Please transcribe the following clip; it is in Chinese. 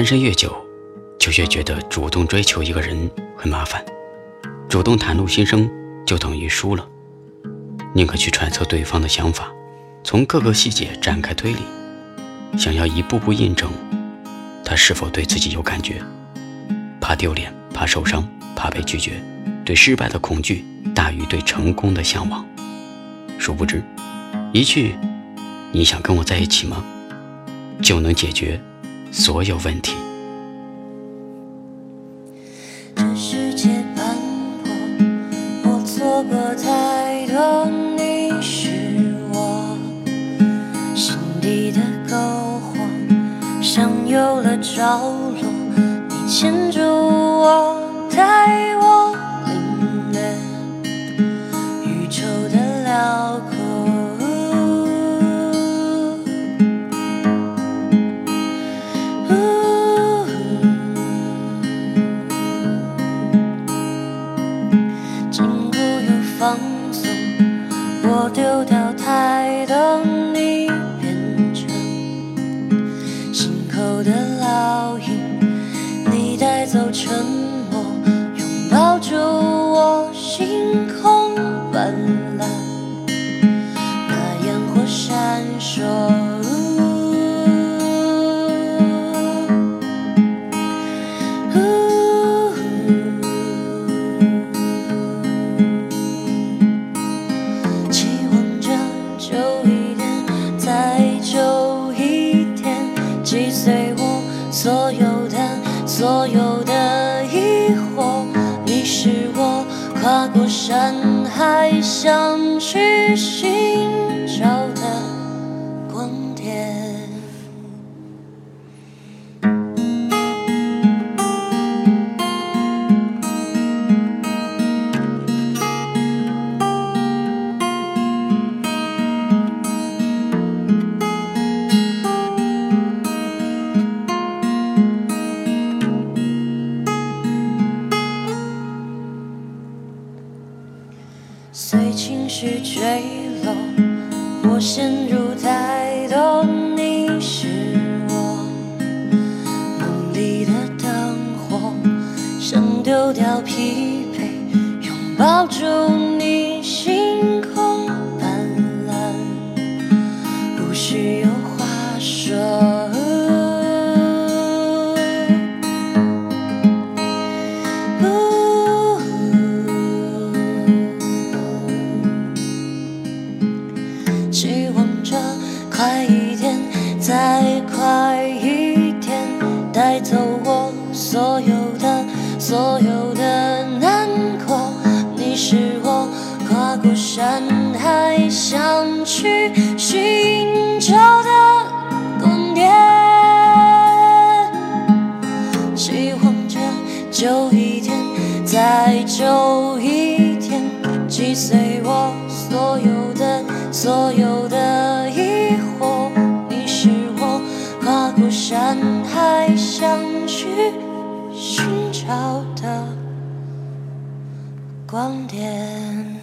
单身越久，就越觉得主动追求一个人很麻烦，主动袒露心声就等于输了。宁可去揣测对方的想法，从各个细节展开推理，想要一步步印证他是否对自己有感觉。怕丢脸，怕受伤，怕被拒绝，对失败的恐惧大于对成功的向往。殊不知，一句“你想跟我在一起吗”，就能解决所有问题。这世界斑驳，我错过太多，你是我心底的篝火，像有了着落，你牵住我，拥抱住我，星空斑斓，那烟火闪烁。期望着久一点，再久一点，击碎我所有的所有的过山海想去寻去坠落，我陷入太多。你是我梦里的灯火，想丢掉疲惫，拥抱住跨过山海想去寻找的光点。希望着久一点，再久一点，击碎我所有的所有的疑惑。你是我跨过山海想去寻找的光点。